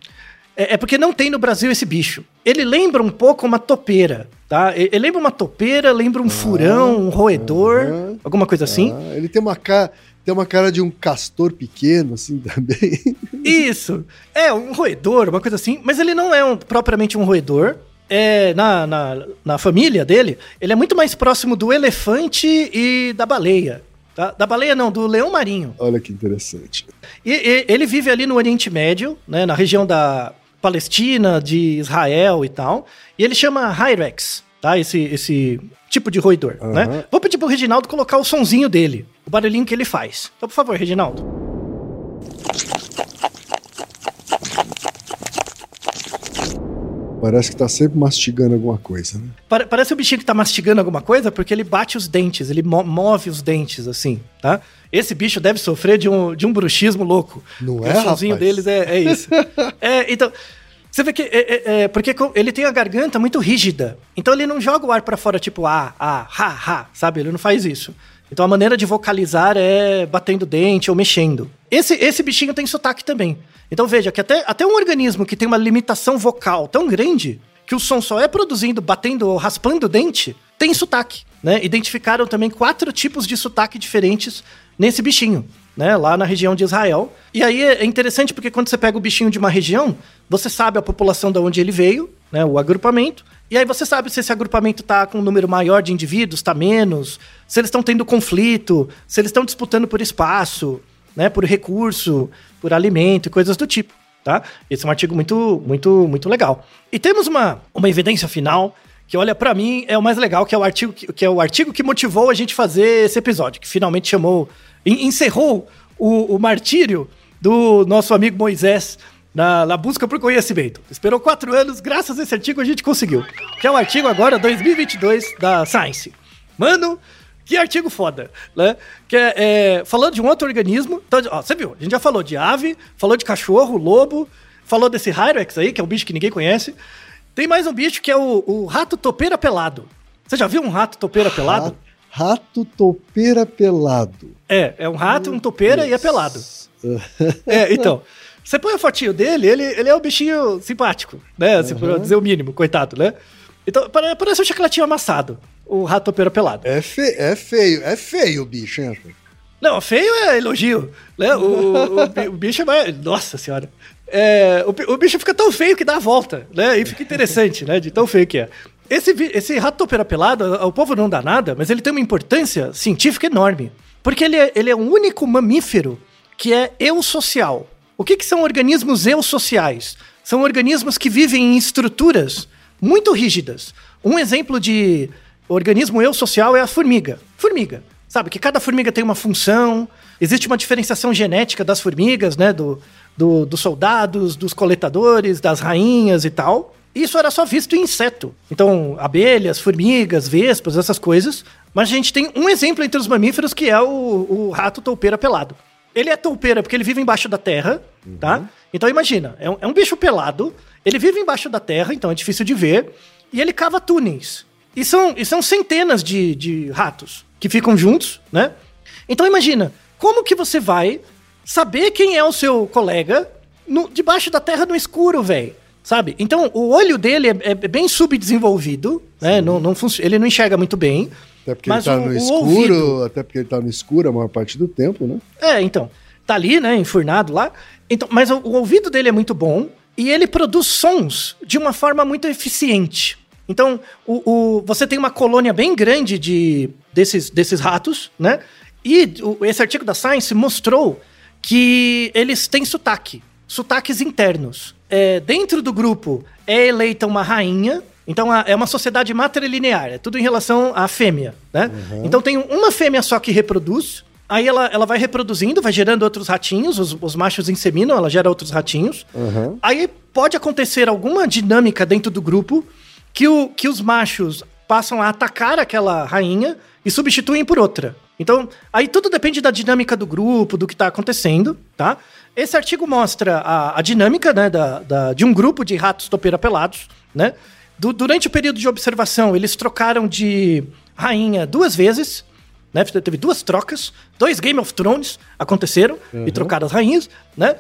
É, é, porque não tem no Brasil esse bicho. Ele lembra um pouco uma topeira, tá? Ele, lembra uma topeira, lembra um ah, furão, um roedor, ah, alguma coisa assim.
Ah, ele tem uma cara. Tem uma cara de um castor pequeno, assim, também.
Isso. É, um roedor, uma coisa assim. Mas ele não é um, propriamente um roedor é, na, na, na família dele, ele é muito mais próximo do elefante e da baleia. Da, da, baleia não, do leão marinho.
Olha que interessante.
E, e, ele vive ali no Oriente Médio, né, na região da Palestina, de Israel e tal. E ele chama Hyrex, tá? Esse, esse tipo de roedor, uhum. né? Vou pedir pro Reginaldo colocar o sonzinho dele, barulhinho que ele faz. Então, por favor, Reginaldo.
Parece que tá sempre mastigando alguma coisa, né?
Parece o bichinho que tá mastigando alguma coisa porque ele bate os dentes, ele mo move os dentes, assim, tá? Esse bicho deve sofrer de um, de um bruxismo louco.
Não é, O
somzinho deles é, é isso. é, então... Você vê que é, é, é, porque ele tem a garganta muito rígida. Então ele não joga o ar para fora tipo ah, ah, ha, ha, sabe? Ele não faz isso. Então a maneira de vocalizar é batendo dente ou mexendo. Esse, esse bichinho tem sotaque também. Então veja que até, até um organismo que tem uma limitação vocal tão grande que o som só é produzindo, batendo ou raspando o dente, tem sotaque. Né? Identificaram também quatro tipos de sotaque diferentes nesse bichinho. Né, lá na região de Israel. E aí é interessante porque quando você pega o bichinho de uma região, você sabe a população de onde ele veio, né, o agrupamento, e aí você sabe se esse agrupamento está com um número maior de indivíduos, está menos, se eles estão tendo conflito, se eles estão disputando por espaço, né, por recurso, por alimento e coisas do tipo, tá? Esse é um artigo muito, muito, muito legal. E temos uma, uma evidência final que, olha, para mim é o mais legal, que é o artigo que, que, é o artigo que motivou a gente fazer esse episódio, que finalmente chamou, encerrou o, o martírio do nosso amigo Moisés na, na, busca por conhecimento. Esperou quatro anos, graças a esse artigo a gente conseguiu. Que é o artigo agora 2022 da Science. Mano, que artigo foda, né? Que é, é, falando de um outro organismo. Então, ó, você viu, a gente já falou de ave, falou de cachorro, lobo, falou desse Hyrex aí, que é um bicho que ninguém conhece. Tem mais um bicho que é o, o rato topeira pelado. Você já viu um rato topeira pelado?
Rato topeira pelado.
É, é um rato, um topeira e é pelado. É, então. Você põe a fotinho dele, ele, ele é um bichinho simpático, né? Assim, Pra dizer o mínimo, coitado, né? Então, pare- parece um chocolatinho amassado, o rato topeira pelado.
É, fe- é feio, é feio o bicho, hein?
Não, feio é elogio, né? O, o, o bicho vai... Nossa senhora. É, o, o bicho fica tão feio que dá a volta, né? E fica interessante, né? De tão feio que é. Esse, esse rato topeira pelado, o povo não dá nada, mas ele tem uma importância científica enorme. Porque ele é, ele é o único mamífero que é eusocial. O que, que são organismos eusociais? São organismos que vivem em estruturas muito rígidas. Um exemplo de organismo eusocial é a formiga. Formiga. Sabe, que cada formiga tem uma função, existe uma diferenciação genética das formigas, né? Do, do- dos soldados, dos coletadores, das rainhas e tal. Isso era só visto em inseto. Então, abelhas, formigas, vespas, essas coisas. Mas a gente tem um exemplo entre os mamíferos que é o, o rato toupeira pelado. Ele é toupeira porque ele vive embaixo da terra, tá? Então imagina, é um, é um bicho pelado, ele vive embaixo da terra, então é difícil de ver, e ele cava túneis. E são, e são centenas de, de ratos que ficam juntos, né? Então imagina, como que você vai saber quem é o seu colega no- debaixo da terra no escuro, velho? Sabe? Então o olho dele é, é bem subdesenvolvido, né? Não, não ele não enxerga muito bem.
Até porque
mas
ele tá
o-
no escuro,
ouvido-
até porque ele tá no escuro a maior parte do tempo, né?
É, então. Tá ali, né? Enfurnado lá. Então, mas o, o ouvido dele é muito bom e ele produz sons de uma forma muito eficiente. Então, o, o- você tem uma colônia bem grande de, desses, desses ratos, né? E o- esse artigo da Science mostrou que eles têm sotaque, sotaques internos. É, dentro do grupo é eleita uma rainha, então é uma sociedade matrilinear, é tudo em relação à fêmea, né? Então tem uma fêmea só que reproduz, aí ela, ela vai reproduzindo, vai gerando outros ratinhos, os, os machos inseminam, ela gera outros ratinhos.
Uhum.
Aí pode acontecer alguma dinâmica dentro do grupo que, o, que os machos passam a atacar aquela rainha e substituem por outra. Então, aí tudo depende da dinâmica do grupo, do que está acontecendo, tá? Esse artigo mostra a, a dinâmica né, da, da- de um grupo de ratos topeira pelados, né? Du- durante o período de observação, eles trocaram de rainha duas vezes, né? Teve duas trocas, dois Game of Thrones aconteceram e trocaram as rainhas, né?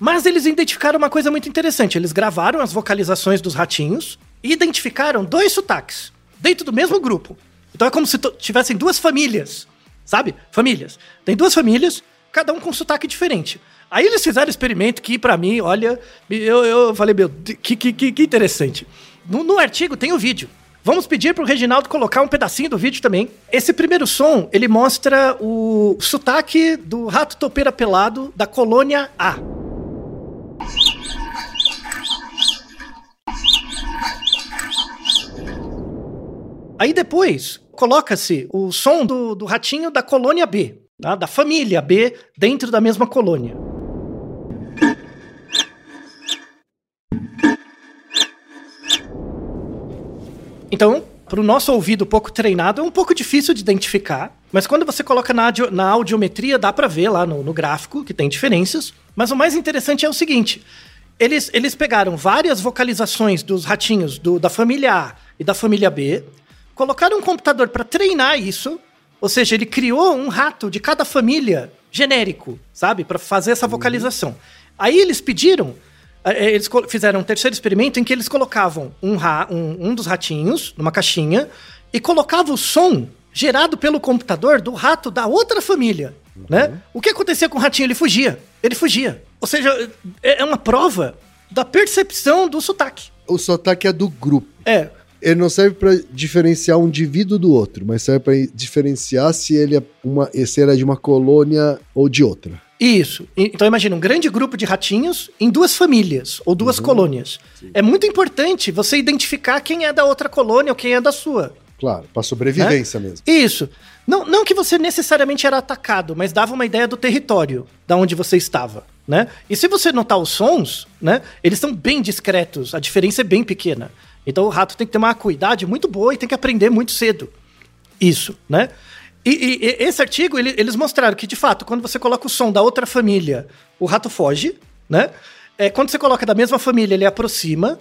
Mas eles identificaram uma coisa muito interessante. Eles gravaram as vocalizações dos ratinhos e identificaram dois sotaques dentro do mesmo grupo. Então é como se tivessem duas famílias, sabe? Famílias. Tem duas famílias, cada um com sotaque diferente. Aí eles fizeram experimento que, pra mim, olha, eu, eu falei, meu, que, que, que interessante. No, no artigo tem o vídeo. Vamos pedir pro Reginaldo colocar um pedacinho do vídeo também. Esse primeiro som, ele mostra o sotaque do rato topeira pelado da colônia A. Aí depois coloca-se o som do, do ratinho da colônia B, tá? da família B, dentro da mesma colônia. Então, para o nosso ouvido pouco treinado, é um pouco difícil de identificar. Mas quando você coloca na, audio- na audiometria, dá para ver lá no, no gráfico que tem diferenças. Mas o mais interessante é o seguinte: eles, eles pegaram várias vocalizações dos ratinhos do- da família A e da família B, colocaram um computador para treinar isso. Ou seja, ele criou um rato de cada família genérico, sabe? Para fazer essa vocalização. Aí eles pediram eles co- fizeram um terceiro experimento em que eles colocavam um, ra- um, um dos ratinhos numa caixinha e colocavam o som gerado pelo computador do rato da outra família, né? O que acontecia com o ratinho? Ele fugia. Ele fugia. Ou seja, é é uma prova da percepção do sotaque.
O sotaque é do grupo.
É,
Ele não serve pra diferenciar um indivíduo do outro, mas serve pra diferenciar se ele é uma, se ele é de uma colônia ou de outra.
Isso. Então imagina um grande grupo de ratinhos em duas famílias ou duas colônias. É muito importante você identificar quem é da outra colônia ou quem é da sua.
Claro, pra sobrevivência mesmo.
Isso. Não, não que você necessariamente era atacado, mas dava uma ideia do território, da onde você estava, né? E se você notar os sons, né? Eles são bem discretos, a diferença é bem pequena. Então o rato tem que ter uma acuidade muito boa e tem que aprender muito cedo. Isso, né? E, e- e esse artigo, ele- eles mostraram que, de fato, quando você coloca o som da outra família, o rato foge, né? É, quando você coloca da mesma família, ele aproxima.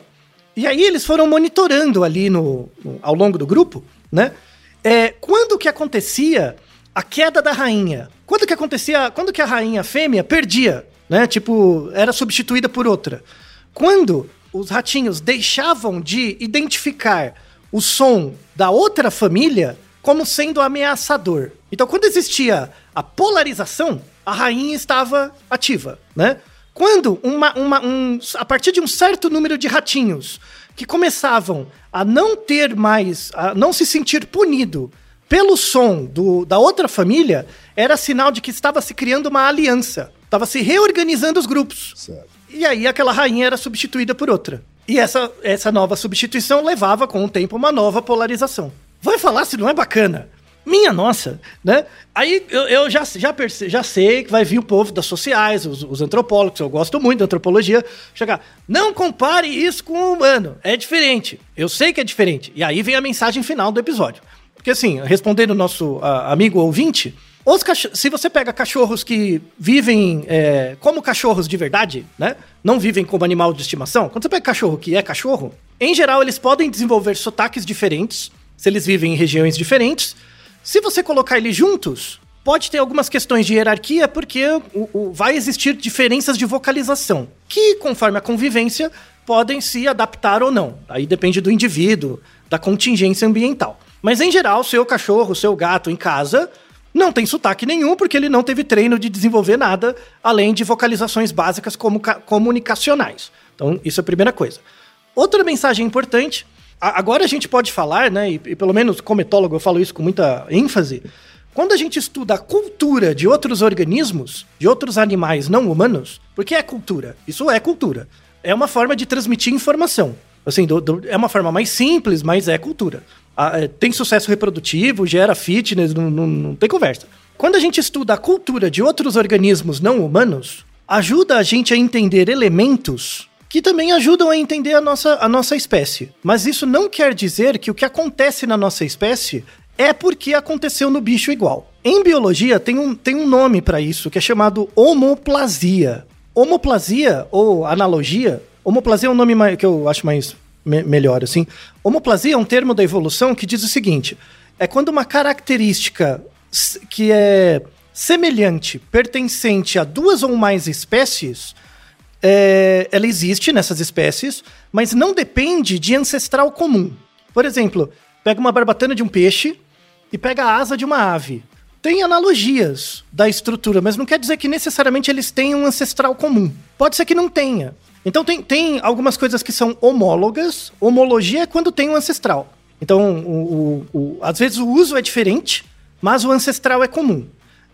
E aí eles foram monitorando ali no, no- ao longo do grupo, né? é, quando que acontecia a queda da rainha? Quando que acontecia, quando que a rainha fêmea perdia, né? Tipo, era substituída por outra. Quando os ratinhos deixavam de identificar o som da outra família como sendo ameaçador. Então, quando existia a polarização, a rainha estava ativa, né? Quando uma, uma, um, a partir de um certo número de ratinhos que começavam a não ter mais, a não se sentir punido pelo som do, da outra família, era sinal de que estava se criando uma aliança, estava se reorganizando os grupos.
Certo.
E aí aquela rainha era substituída por outra. E essa, essa nova substituição levava com o tempo uma nova polarização. Vai falar se não é bacana? Minha nossa, né? Aí eu, eu já, já, perce, já sei que vai vir o povo das sociais, os, os antropólogos, eu gosto muito da antropologia, chegar. Não compare isso com o humano, é diferente. Eu sei que é diferente. E aí vem a mensagem final do episódio. Porque assim, respondendo o nosso a, amigo ouvinte, os se você pega cachorros que vivem é, como cachorros de verdade, né? Não vivem como animal de estimação. Quando você pega cachorro que é cachorro, em geral eles podem desenvolver sotaques diferentes, se eles vivem em regiões diferentes. Se você colocar eles juntos, pode ter algumas questões de hierarquia, porque o- o- vai existir diferenças de vocalização, que, conforme a convivência, podem se adaptar ou não. Aí depende do indivíduo, da contingência ambiental. Mas, em geral, seu cachorro, seu gato em casa não tem sotaque nenhum, porque ele não teve treino de desenvolver nada, além de vocalizações básicas como ca- comunicacionais. Então, isso é a primeira coisa. Outra mensagem importante, agora a gente pode falar, né, e, e pelo menos como etólogo eu falo isso com muita ênfase, quando a gente estuda a cultura de outros organismos, de outros animais não humanos, porque é cultura, isso é cultura, é uma forma de transmitir informação. Assim, do- do- é uma forma mais simples, mas é cultura. Ah, é, tem sucesso reprodutivo, gera fitness, não, não- não tem conversa. Quando a gente estuda a cultura de outros organismos não humanos, ajuda a gente a entender elementos que também ajudam a entender a nossa, a nossa espécie. Mas isso não quer dizer que o que acontece na nossa espécie é porque aconteceu no bicho igual. Em biologia tem um, tem um nome para isso que é chamado homoplasia. Homoplasia ou analogia, homoplasia é um nome mai- que eu acho mais me- melhor assim. Homoplasia é um termo da evolução que diz o seguinte: é quando uma característica que é semelhante, pertencente a duas ou mais espécies, é, ela existe nessas espécies, mas não depende de ancestral comum. Por exemplo, pega uma barbatana de um peixe e pega a asa de uma ave. Tem analogias da estrutura, mas não quer dizer que necessariamente eles tenham um ancestral comum. Pode ser que não tenha. Então tem, tem algumas coisas que são homólogas. Homologia é quando tem um ancestral. Então, o, o- o- às vezes o uso é diferente, mas o ancestral é comum.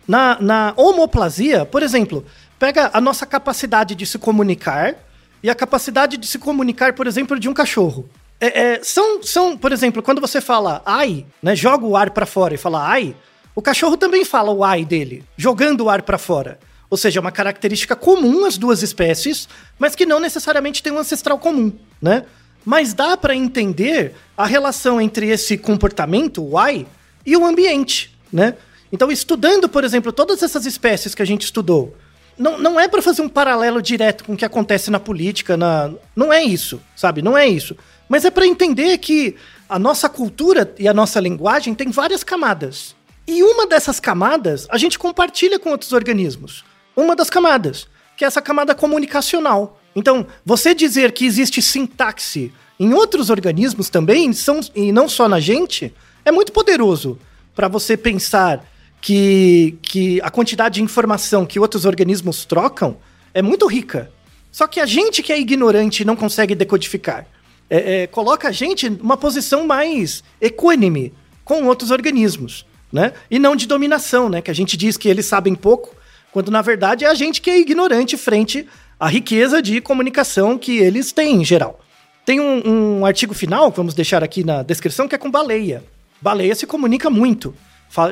Na, na homoplasia, por exemplo, pega a nossa capacidade de se comunicar e a capacidade de se comunicar, por exemplo, de um cachorro. É, é, são, são, por exemplo, quando você fala ai, né, joga o ar pra fora e fala ai, o cachorro também fala o ai dele, jogando o ar pra fora. Ou seja, é uma característica comum às duas espécies, mas que não necessariamente tem um ancestral comum, né? Mas dá pra entender a relação entre esse comportamento, o ai, e o ambiente, né? Então, estudando, por exemplo, todas essas espécies que a gente estudou, não, não é para fazer um paralelo direto com o que acontece na política, na... não é isso, sabe? Não é isso. Mas é para entender que a nossa cultura e a nossa linguagem tem várias camadas. E uma dessas camadas a gente compartilha com outros organismos. Uma das camadas, que é essa camada comunicacional. Então, você dizer que existe sintaxe em outros organismos também, são, e não só na gente, é muito poderoso para você pensar que, que a quantidade de informação que outros organismos trocam é muito rica. Só que a gente que é ignorante não consegue decodificar, é, é, coloca a gente numa posição mais equânime com outros organismos, né? E não de dominação, né? Que a gente diz que eles sabem pouco, quando na verdade é a gente que é ignorante frente à riqueza de comunicação que eles têm em geral. Tem um, um artigo final, vamos deixar aqui na descrição, que é com baleia. Baleia se comunica muito,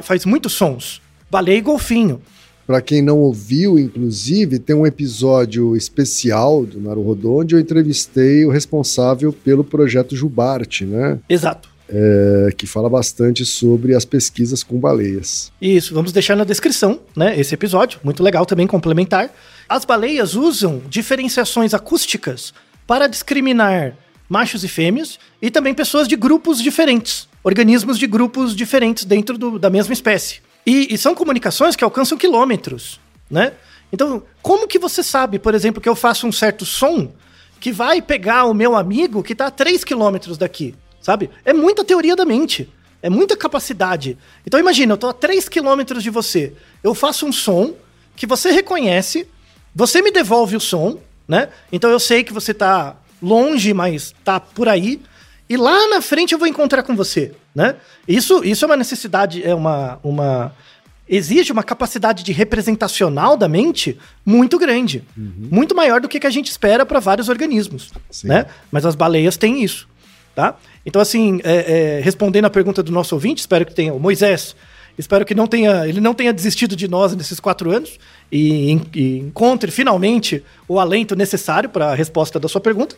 faz muitos sons. Baleia e golfinho.
Para quem não ouviu, inclusive, tem um episódio especial do Naruhodô onde eu entrevistei o responsável pelo projeto Jubarte, né?
Exato.
É, que fala bastante sobre as pesquisas com baleias.
Isso, vamos deixar na descrição, né? Esse episódio, muito legal também, complementar. As baleias usam diferenciações acústicas para discriminar machos e fêmeas e também pessoas de grupos diferentes. Organismos de grupos diferentes dentro do- da mesma espécie. E, e são comunicações que alcançam quilômetros, né? Então, como que você sabe, por exemplo, que eu faço um certo som que vai pegar o meu amigo que está a 3 quilômetros daqui, sabe? É muita teoria da mente. É muita capacidade. Então imagina, eu tô a 3 quilômetros de você. Eu faço um som que você reconhece, você me devolve o som, né? Então eu sei que você tá longe, mas tá por aí. E lá na frente eu vou encontrar com você, né? Isso, isso é uma necessidade, é uma, uma exige uma capacidade de representacional da mente muito grande, muito maior do que, que a gente espera para vários organismos,
Sim.
né? Mas as baleias têm isso, tá? Então, assim, é, é, respondendo a pergunta do nosso ouvinte, espero que tenha o Moisés, espero que não tenha, ele não tenha desistido de nós nesses quatro anos e, e encontre finalmente o alento necessário para a resposta da sua pergunta.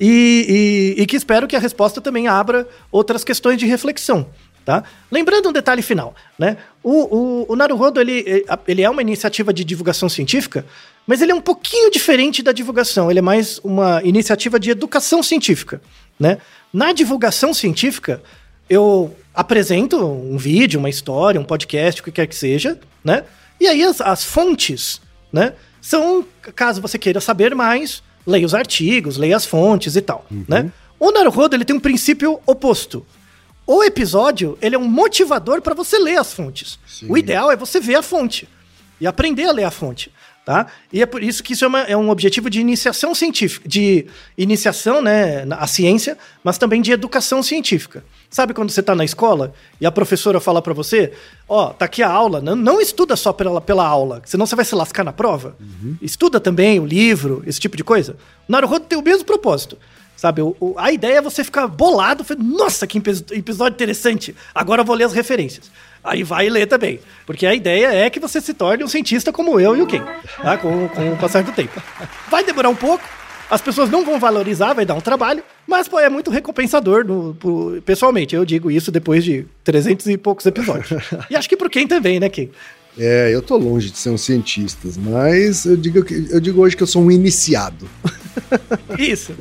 E, e- e que espero que a resposta também abra outras questões de reflexão. Tá? Lembrando um detalhe final, né? O, o, o Naruhodo, ele, ele é uma iniciativa de divulgação científica, mas ele é um pouquinho diferente da divulgação. Ele é mais uma iniciativa de educação científica, né? Na divulgação científica, eu apresento um vídeo, uma história, um podcast, o que quer que seja, né? E aí as, as fontes, né? São, caso você queira saber mais, leia os artigos, leia as fontes e tal, né? O Naruhodo, ele tem um princípio oposto. O episódio, ele é um motivador para você ler as fontes.
Sim.
O ideal é você ver a fonte e aprender a ler a fonte, tá? E é por isso que isso é, uma- é um objetivo de iniciação científica, de iniciação, né, a ciência, mas também de educação científica. Sabe quando você está na escola e a professora fala para você, ó, tá aqui a aula, não, não estuda só pela, pela aula, senão você vai se lascar na prova. Estuda também o livro, esse tipo de coisa. O Naruhodo tem o mesmo propósito. Sabe, o- o- a ideia é você ficar bolado, nossa, que epi- episódio interessante, agora eu vou ler as referências. Aí vai ler também, porque a ideia é que você se torne um cientista como eu e o Ken, tá? com, com o passar do tempo. Vai demorar um pouco, as pessoas não vão valorizar, vai dar um trabalho, mas pô, é muito recompensador, no- pro- pessoalmente, eu digo isso depois de 300 e poucos episódios. e acho que pro Ken também, né, Ken?
É, eu tô longe de ser um cientista, mas eu digo, que, eu digo hoje que eu sou um iniciado.
Isso.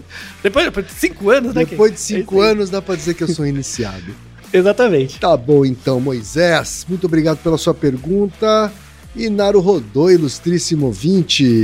Depois, depois de cinco anos, né?
Depois de
É
cinco
aí.
anos, dá pra dizer que eu sou iniciado.
Exatamente.
Tá bom então, Moisés. Muito obrigado pela sua pergunta. E Naru Rodô, ilustríssimo ouvinte.